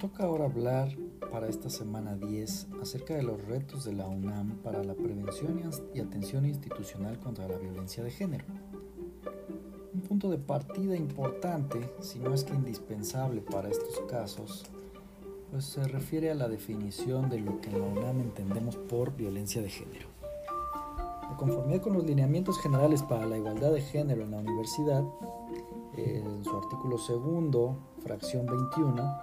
toca ahora hablar para esta semana 10 acerca de los retos de la UNAM para la prevención y atención institucional contra la violencia de género. Un punto de partida importante, si no es que indispensable para estos casos, pues se refiere a la definición de lo que en la UNAM entendemos por violencia de género. De conformidad con los lineamientos generales para la igualdad de género en la universidad, en su artículo segundo, fracción 21,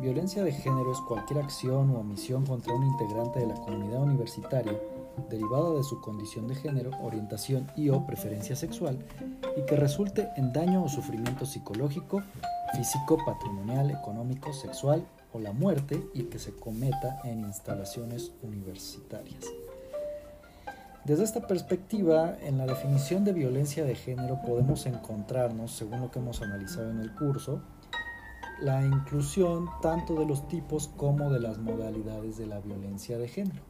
violencia de género es cualquier acción o omisión contra un integrante de la comunidad universitaria derivada de su condición de género, orientación y o preferencia sexual y que resulte en daño o sufrimiento psicológico, físico, patrimonial, económico, sexual o la muerte y que se cometa en instalaciones universitarias. Desde esta perspectiva, en la definición de violencia de género podemos encontrarnos, según lo que hemos analizado en el curso, la inclusión tanto de los tipos como de las modalidades de la violencia de género.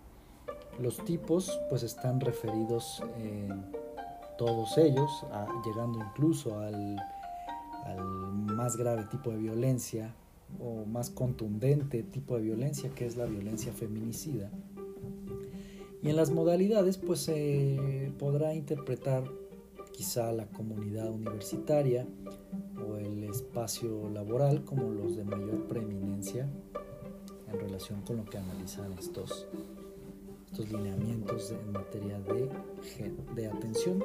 Los tipos pues están referidos en todos ellos, llegando incluso al, más grave tipo de violencia o más contundente tipo de violencia que es la violencia feminicida y en las modalidades pues se podrá interpretar quizá la comunidad universitaria espacio laboral como los de mayor preeminencia en relación con lo que analizan estos, estos lineamientos en materia de, de atención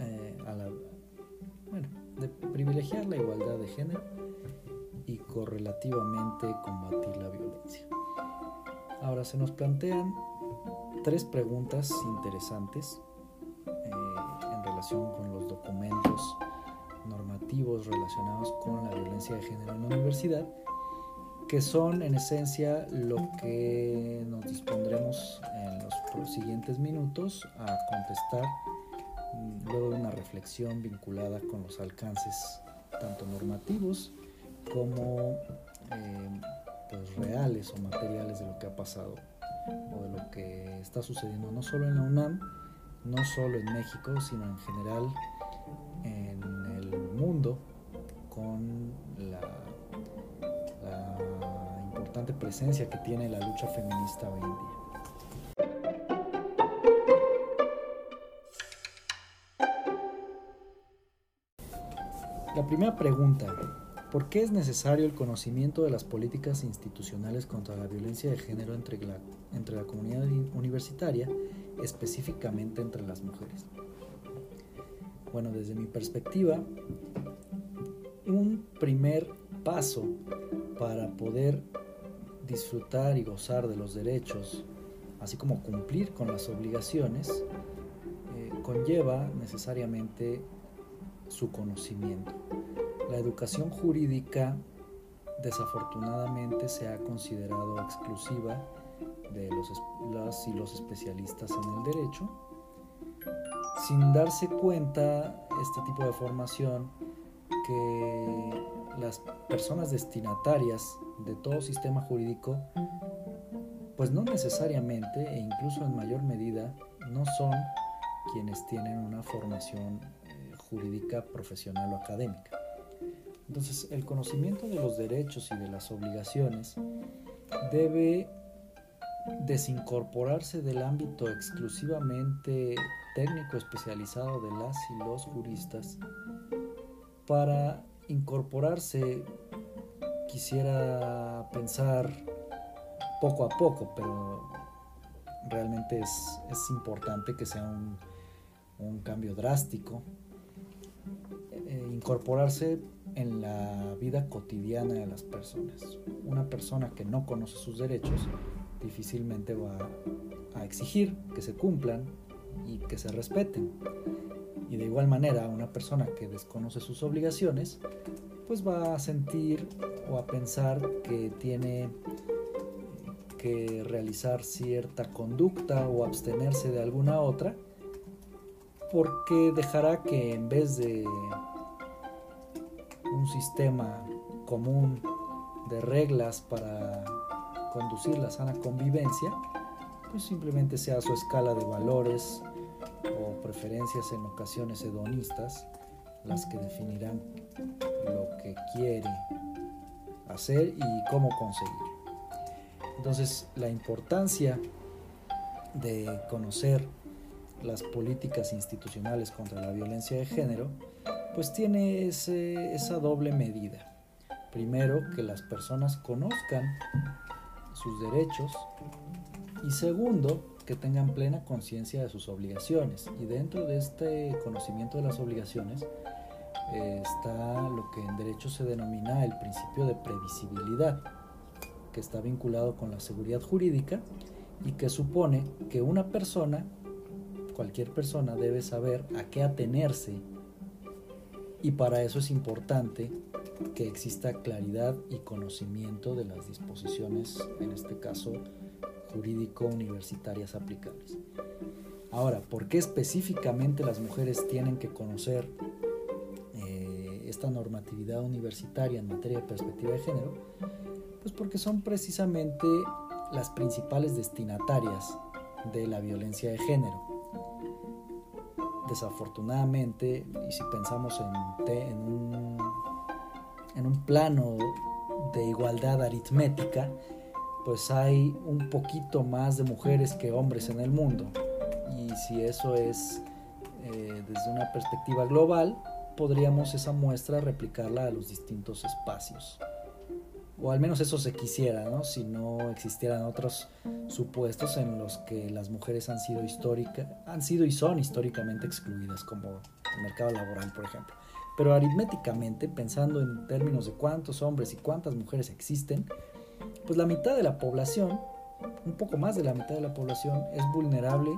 eh, a la, bueno, de privilegiar la igualdad de género y correlativamente combatir la violencia. Ahora se nos plantean tres preguntas interesantes eh, en relación con los documentos normativos relacionados con la violencia de género en la universidad, que son en esencia lo que nos dispondremos en los siguientes minutos a contestar mm, luego de una reflexión vinculada con los alcances tanto normativos como eh, pues reales o materiales de lo que ha pasado o de lo que está sucediendo no solo en la UNAM, no solo en México, sino en general en el mundo con la, importante presencia que tiene la lucha feminista hoy en día. La primera pregunta, ¿Por qué es necesario el conocimiento de las políticas institucionales contra la violencia de género entre la, entre la comunidad universitaria, específicamente entre las mujeres? Bueno, desde mi perspectiva, primer paso para poder disfrutar y gozar de los derechos, así como cumplir con las obligaciones, eh, conlleva necesariamente su conocimiento. La educación jurídica desafortunadamente se ha considerado exclusiva de los, las y los especialistas en el derecho, sin darse cuenta este tipo de formación que las personas destinatarias de todo sistema jurídico, pues no necesariamente e incluso en mayor medida no son quienes tienen una formación eh, jurídica profesional o académica. Entonces, el conocimiento de los derechos y de las obligaciones debe desincorporarse del ámbito exclusivamente técnico especializado de las y los juristas para incorporarse, quisiera pensar poco a poco, pero realmente es, importante que sea un, un cambio drástico, eh, incorporarse en la vida cotidiana de las personas. Una persona que no conoce sus derechos difícilmente va a exigir que se cumplan y que se respeten. Y de igual manera, una persona que desconoce sus obligaciones, pues va a sentir o a pensar que tiene que realizar cierta conducta o abstenerse de alguna otra, porque dejará que en vez de un sistema común de reglas para conducir la sana convivencia, pues simplemente sea su escala de valores preferencias en ocasiones hedonistas las que definirán lo que quiere hacer y cómo conseguir. Entonces, la importancia de conocer las políticas institucionales contra la violencia de género, pues tiene esa doble medida. Primero, que las personas conozcan sus derechos y segundo, que tengan plena conciencia de sus obligaciones. Y dentro de este conocimiento de las obligaciones eh, está lo que en derecho se denomina el principio de previsibilidad, que está vinculado con la seguridad jurídica y que supone que una persona, cualquier persona, debe saber a qué atenerse y para eso es importante que exista claridad y conocimiento de las disposiciones, en este caso jurídico-universitarias aplicables. Ahora, ¿por qué específicamente las mujeres tienen que conocer eh, esta normatividad universitaria en materia de perspectiva de género? Pues porque son precisamente las principales destinatarias de la violencia de género. Desafortunadamente, y si pensamos en, en, un, en un plano de igualdad aritmética, pues hay un poquito más de mujeres que hombres en el mundo. Y si eso es eh, desde una perspectiva global, podríamos esa muestra replicarla a los distintos espacios. O al menos eso se quisiera, ¿no? Si no existieran otros supuestos en los que las mujeres han sido histórica, han sido y son históricamente excluidas, como el mercado laboral, por ejemplo. Pero aritméticamente, pensando en términos de cuántos hombres y cuántas mujeres existen, pues la mitad de la población, un poco más de la mitad de la población, es vulnerable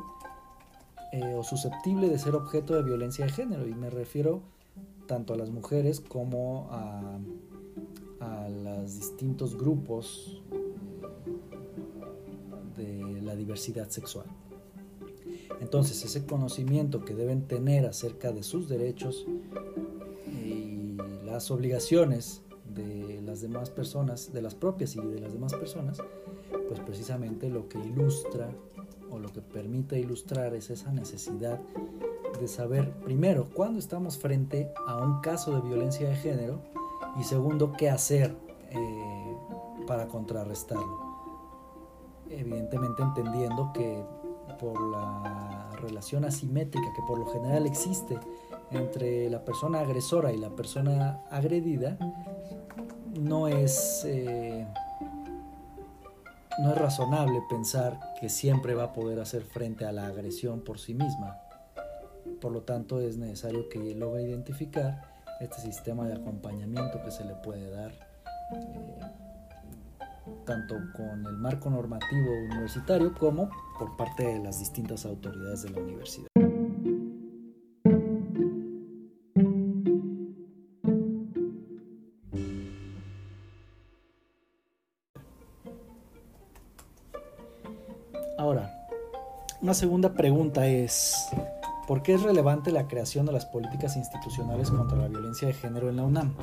eh, o susceptible de ser objeto de violencia de género. Y me refiero tanto a las mujeres como a, los distintos grupos de la diversidad sexual. Entonces, ese conocimiento que deben tener acerca de sus derechos y las obligaciones las demás personas, de las propias y de las demás personas, pues precisamente lo que ilustra o lo que permite ilustrar es esa necesidad de saber, primero, cuándo estamos frente a un caso de violencia de género y segundo, qué hacer eh, para contrarrestarlo. Evidentemente entendiendo que por la relación asimétrica que por lo general existe entre la persona agresora y la persona agredida, no es, eh, no es razonable pensar que siempre va a poder hacer frente a la agresión por sí misma. Por lo tanto, es necesario que logre identificar este sistema de acompañamiento que se le puede dar eh, tanto con el marco normativo universitario como por parte de las distintas autoridades de la universidad. Una segunda pregunta es, ¿por qué es relevante la creación de las políticas institucionales contra la violencia de género en la UNAM?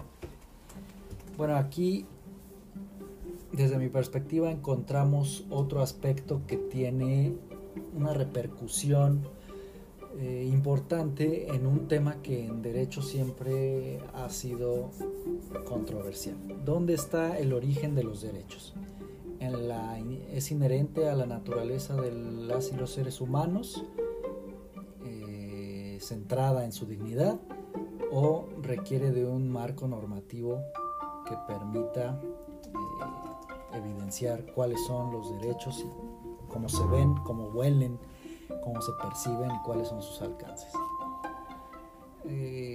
Bueno, aquí, desde mi perspectiva, encontramos otro aspecto que tiene una repercusión eh, importante en un tema que en derecho siempre ha sido controversial. ¿Dónde está el origen de los derechos? Es inherente a la naturaleza de las y los seres humanos, eh, centrada en su dignidad, o requiere de un marco normativo que permita eh, evidenciar cuáles son los derechos y cómo se ven, cómo huelen, cómo se perciben y cuáles son sus alcances. Eh,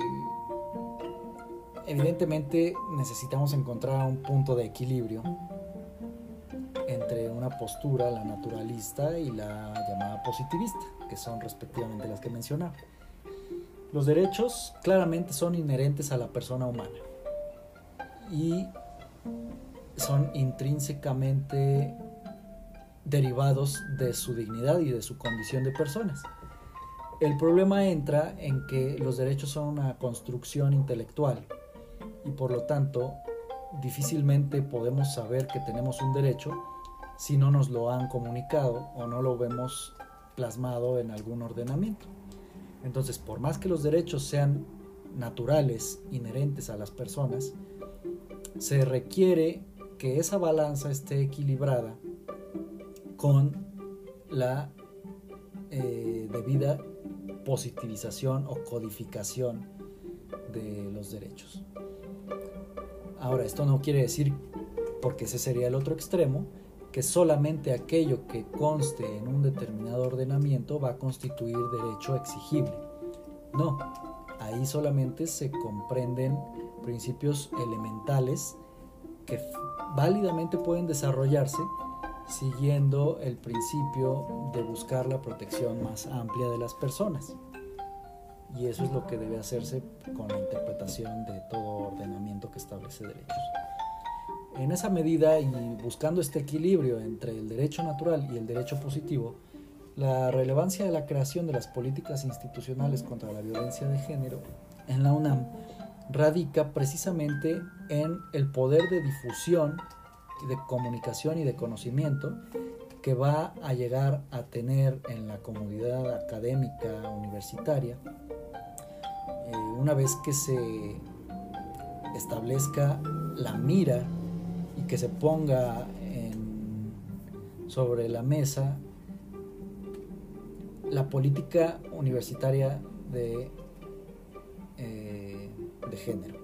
evidentemente necesitamos encontrar un punto de equilibrio entre una postura, la naturalista y la llamada positivista, que son respectivamente las que mencionaba. Los derechos claramente son inherentes a la persona humana y son intrínsecamente derivados de su dignidad y de su condición de personas. El problema entra en que los derechos son una construcción intelectual y por lo tanto difícilmente podemos saber que tenemos un derecho si no nos lo han comunicado o no lo vemos plasmado en algún ordenamiento. Entonces, por más que los derechos sean naturales, inherentes a las personas, se requiere que esa balanza esté equilibrada con la eh, debida positivización o codificación de los derechos. Ahora, esto no quiere decir, porque ese sería el otro extremo, que solamente aquello que conste en un determinado ordenamiento va a constituir derecho exigible. No, ahí solamente se comprenden principios elementales que válidamente pueden desarrollarse siguiendo el principio de buscar la protección más amplia de las personas. Y eso es lo que debe hacerse con la interpretación de todo ordenamiento que establece derechos. En esa medida y buscando este equilibrio entre el derecho natural y el derecho positivo, la relevancia de la creación de las políticas institucionales contra la violencia de género en la UNAM radica precisamente en el poder de difusión, de comunicación y de conocimiento que va a llegar a tener en la comunidad académica universitaria eh, una vez que se establezca la mira y que se ponga sobre la mesa la política universitaria de género.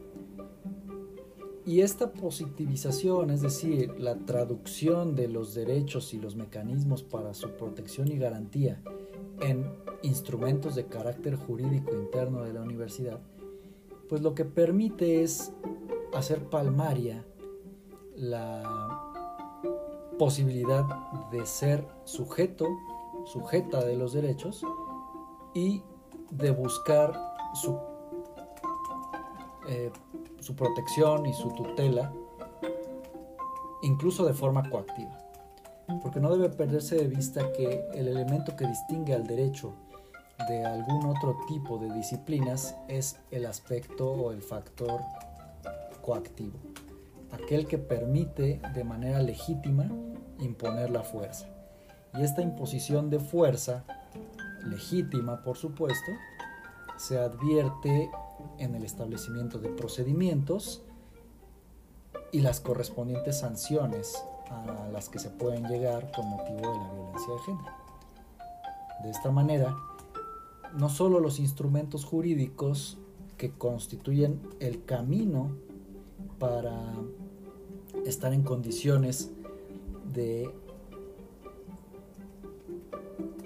Y esta positivización, es decir, la traducción de los derechos y los mecanismos para su protección y garantía en instrumentos de carácter jurídico interno de la universidad, pues lo que permite es hacer palmaria la posibilidad de ser sujeto, sujeta de los derechos y de buscar su eh, su protección y su tutela, incluso de forma coactiva. Porque no debe perderse de vista que el elemento que distingue al derecho de algún otro tipo de disciplinas es el aspecto o el factor coactivo, aquel que permite de manera legítima imponer la fuerza. Y esta imposición de fuerza, legítima por supuesto, se advierte en el establecimiento de procedimientos y las correspondientes sanciones a las que se pueden llegar con motivo de la violencia de género. De esta manera, no solo los instrumentos jurídicos que constituyen el camino para estar en condiciones de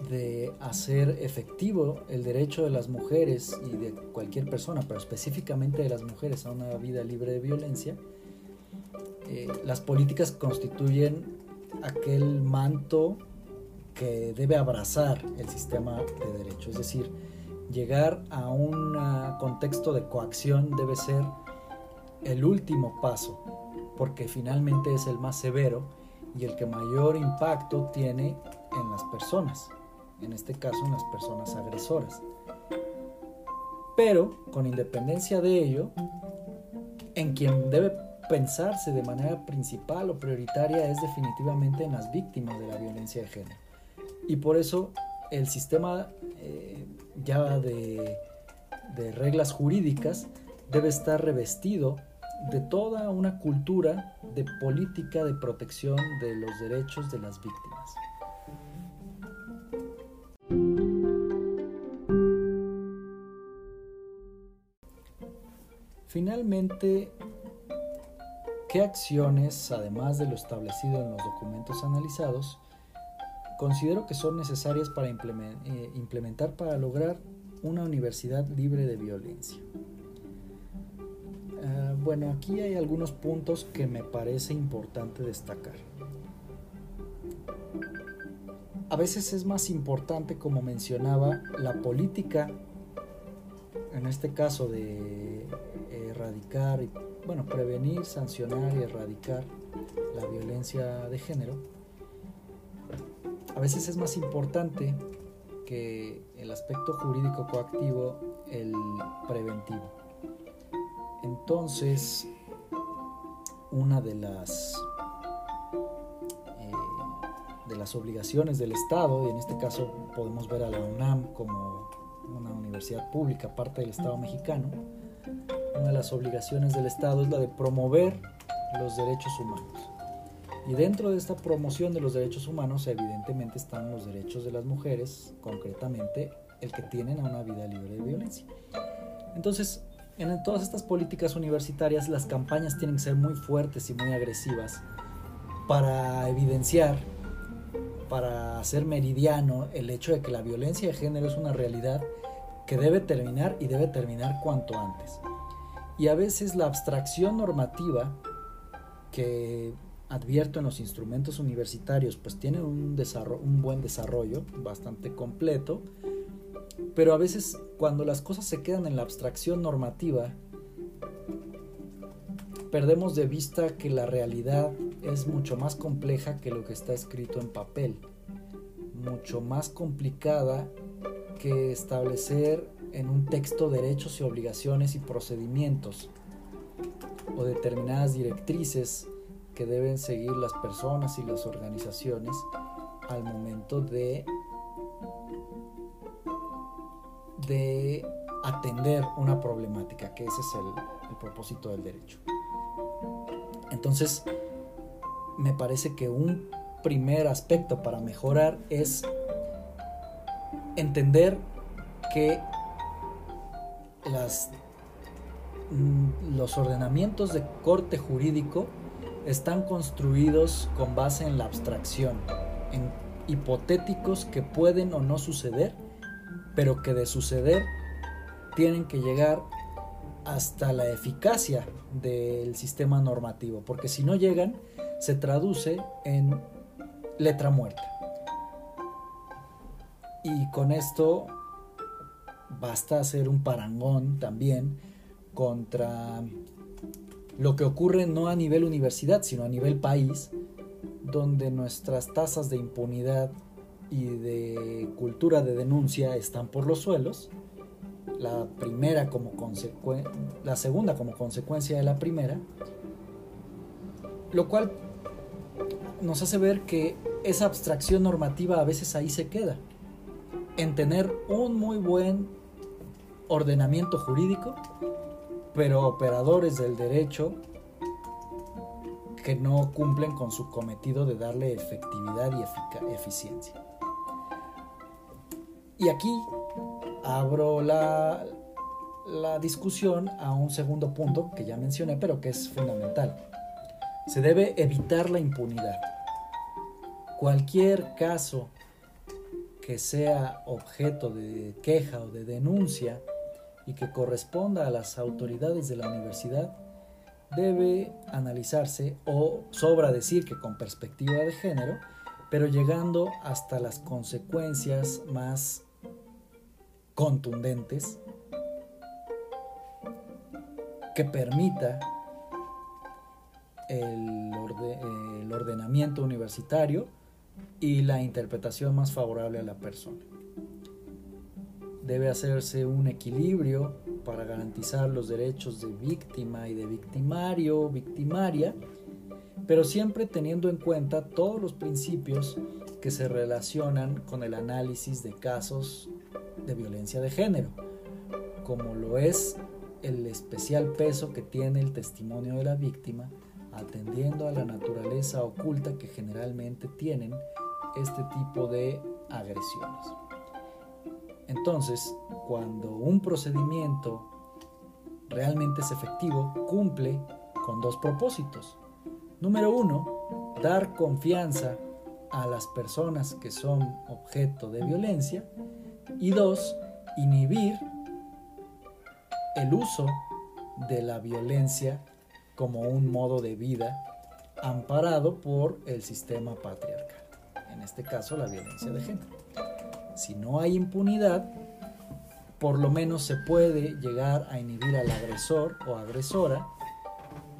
de hacer efectivo el derecho de las mujeres y de cualquier persona, pero específicamente de las mujeres a una vida libre de violencia, eh, las políticas constituyen aquel manto que debe abrazar el sistema de derecho. Es decir, llegar a un contexto de coacción debe ser el último paso, porque finalmente es el más severo y el que mayor impacto tiene en las personas en este caso en las personas agresoras. Pero, con independencia de ello, en quien debe pensarse de manera principal o prioritaria es definitivamente en las víctimas de la violencia de género. Y por eso el sistema eh, ya de, de reglas jurídicas debe estar revestido de toda una cultura de política de protección de los derechos de las víctimas. Finalmente, ¿qué acciones, además de lo establecido en los documentos analizados, considero que son necesarias para eh, implementar para lograr una universidad libre de violencia? Bueno, aquí hay algunos puntos que me parece importante destacar. A veces es más importante, como mencionaba, la política, en este caso de erradicar y, bueno, prevenir, sancionar y erradicar la violencia de género, a veces es más importante que el aspecto jurídico coactivo, el preventivo. Entonces, una de las eh, de las obligaciones del Estado, y en este caso podemos ver a la UNAM como una universidad pública, parte del Estado mexicano, una de las obligaciones del Estado es la de promover los derechos humanos. Y dentro de esta promoción de los derechos humanos, evidentemente están los derechos de las mujeres, concretamente el que tienen a una vida libre de violencia. Entonces, en todas estas políticas universitarias, las campañas tienen que ser muy fuertes y muy agresivas para evidenciar, para hacer meridiano el hecho de que la violencia de género es una realidad que debe terminar y debe terminar cuanto antes. Y a veces la abstracción normativa que advierto en los instrumentos universitarios pues tiene un, un buen desarrollo bastante completo, pero a veces cuando las cosas se quedan en la abstracción normativa, perdemos de vista que la realidad es mucho más compleja que lo que está escrito en papel, mucho más complicada que establecer en un texto derechos y obligaciones y procedimientos o determinadas directrices que deben seguir las personas y las organizaciones al momento de, de atender una problemática, que ese es el, propósito del derecho. Entonces, me parece que un primer aspecto para mejorar es entender que las, mm, los ordenamientos de corte jurídico están construidos con base en la abstracción, en hipotéticos que pueden o no suceder, pero que de suceder tienen que llegar hasta la eficacia del sistema normativo, porque si no llegan, se traduce en letra muerta. Y con esto basta hacer un parangón también contra lo que ocurre no a nivel universidad, sino a nivel país, donde nuestras tasas de impunidad y de cultura de denuncia están por los suelos, la primera como la segunda como consecuencia de la primera, lo cual nos hace ver que esa abstracción normativa a veces ahí se queda, en tener un muy buen ordenamiento jurídico, pero operadores del derecho que no cumplen con su cometido de darle efectividad y eficiencia. Y aquí abro la, la discusión a un segundo punto que ya mencioné, pero que es fundamental. Se debe evitar la impunidad. Cualquier caso que sea objeto de queja o de denuncia y que corresponda a las autoridades de la universidad debe analizarse o sobra decir que con perspectiva de género, pero llegando hasta las consecuencias más contundentes que permita el, ordenamiento universitario y la interpretación más favorable a la persona. Debe hacerse un equilibrio para garantizar los derechos de víctima y de victimario, victimaria, pero siempre teniendo en cuenta todos los principios que se relacionan con el análisis de casos de violencia de género, como lo es el especial peso que tiene el testimonio de la víctima, atendiendo a la naturaleza oculta que generalmente tienen este tipo de agresiones. Entonces, cuando un procedimiento realmente es efectivo, cumple con dos propósitos. Número uno, dar confianza a las personas que son objeto de violencia. Y dos, inhibir el uso de la violencia como un modo de vida amparado por el sistema patriarcal, en este caso la violencia de género si no hay impunidad, por lo menos se puede llegar a inhibir al agresor o agresora,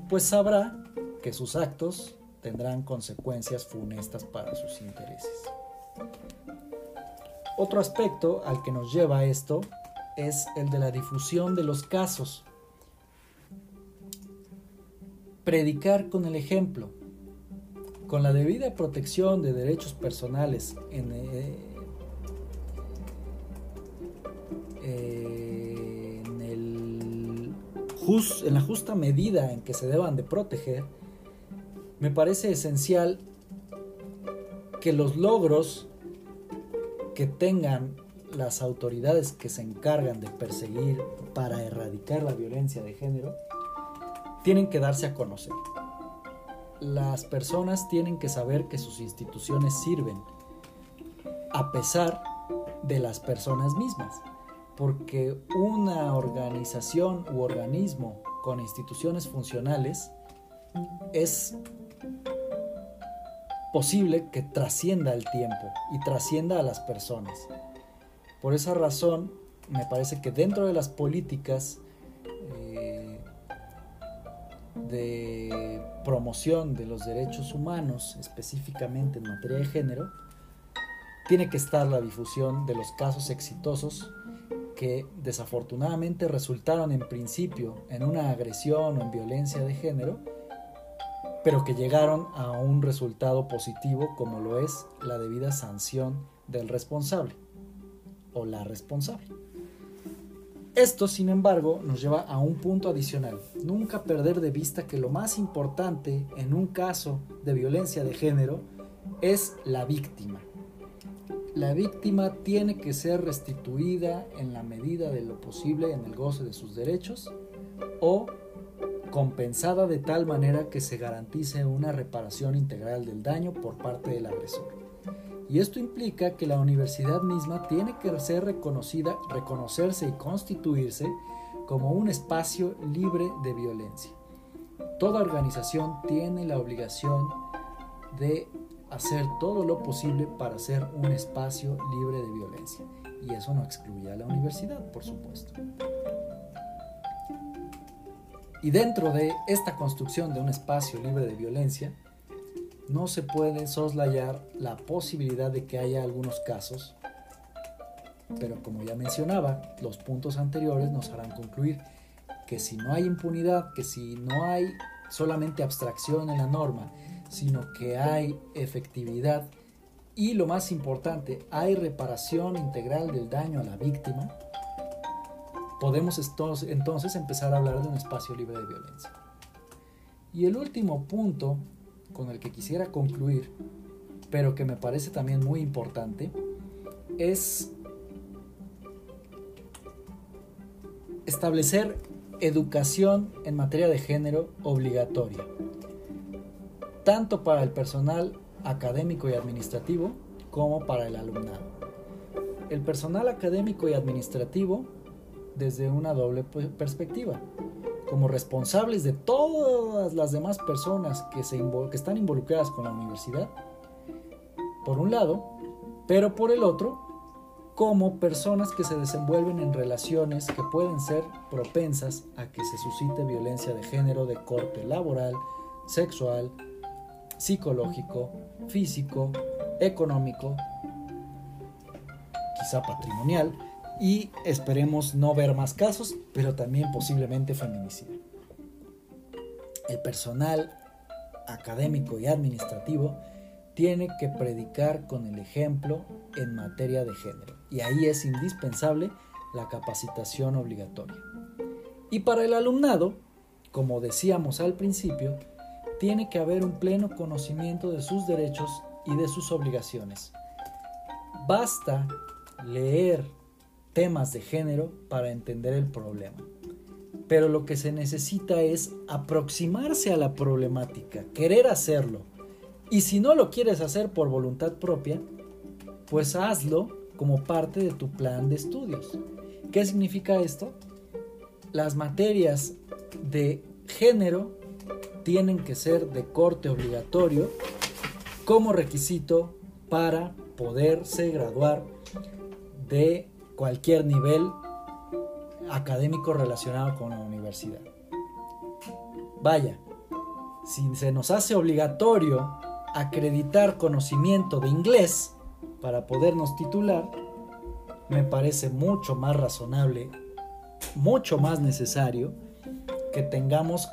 pues sabrá que sus actos tendrán consecuencias funestas para sus intereses. Otro aspecto al que nos lleva esto es el de la difusión de los casos. Predicar con el ejemplo. Con la debida protección de derechos personales en, eh, el en la justa medida en que se deban de proteger, me parece esencial que los logros que tengan las autoridades que se encargan de perseguir para erradicar la violencia de género tienen que darse a conocer. Las personas tienen que saber que sus instituciones sirven a pesar de las personas mismas, porque una organización u organismo con instituciones funcionales es posible que trascienda el tiempo y trascienda a las personas. Por esa razón, me parece que dentro de las políticas eh, de promoción de los derechos humanos, específicamente en materia de género, tiene que estar la difusión de los casos exitosos que desafortunadamente resultaron en principio en una agresión o en violencia de género, pero que llegaron a un resultado positivo como lo es la debida sanción del responsable o la responsable. Esto, sin embargo, nos lleva a un punto adicional. Nunca perder de vista que lo más importante en un caso de violencia de género es la víctima. La víctima tiene que ser restituida en la medida de lo posible en el goce de sus derechos o compensada de tal manera que se garantice una reparación integral del daño por parte del agresor. Y esto implica que la universidad misma tiene que ser reconocida, reconocerse y constituirse como un espacio libre de violencia. Toda organización tiene la obligación de hacer todo lo posible para ser un espacio libre de violencia. Y eso no excluye a la universidad, por supuesto. Y dentro de esta construcción de un espacio libre de violencia, no se puede soslayar la posibilidad de que haya algunos casos, pero como ya mencionaba, los puntos anteriores nos harán concluir que si no hay impunidad, que si no hay solamente abstracción en la norma, sino que hay efectividad y lo más importante, hay reparación integral del daño a la víctima, podemos entonces empezar a hablar de un espacio libre de violencia. Y el último punto con el que quisiera concluir, pero que me parece también muy importante, es establecer educación en materia de género obligatoria, tanto para el personal académico y administrativo como para el alumnado. El personal académico y administrativo desde una doble perspectiva como responsables de todas las demás personas que, se que están involucradas con la universidad, por un lado, pero por el otro, como personas que se desenvuelven en relaciones que pueden ser propensas a que se suscite violencia de género de corte laboral, sexual, psicológico, físico, económico, quizá patrimonial, y esperemos no ver más casos, pero también posiblemente feminicidio. El personal académico y administrativo tiene que predicar con el ejemplo en materia de género y ahí es indispensable la capacitación obligatoria. Y para el alumnado, como decíamos al principio, tiene que haber un pleno conocimiento de sus derechos y de sus obligaciones. Basta leer temas de género para entender el problema. Pero lo que se necesita es aproximarse a la problemática, querer hacerlo. Y si no lo quieres hacer por voluntad propia, pues hazlo como parte de tu plan de estudios. ¿Qué significa esto? Las materias de género tienen que ser de corte obligatorio como requisito para poderse graduar de cualquier nivel académico relacionado con la universidad. Vaya, si se nos hace obligatorio acreditar conocimiento de inglés para podernos titular, me parece mucho más razonable, mucho más necesario que tengamos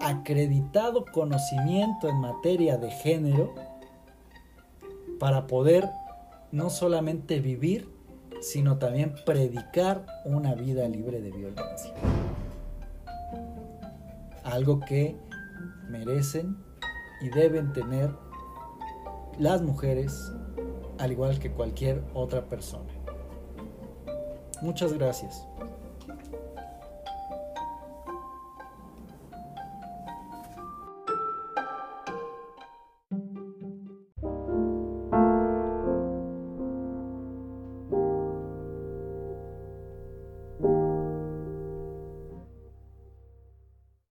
acreditado conocimiento en materia de género para poder no solamente vivir, sino también predicar una vida libre de violencia. Algo que merecen y deben tener las mujeres al igual que cualquier otra persona. Muchas gracias.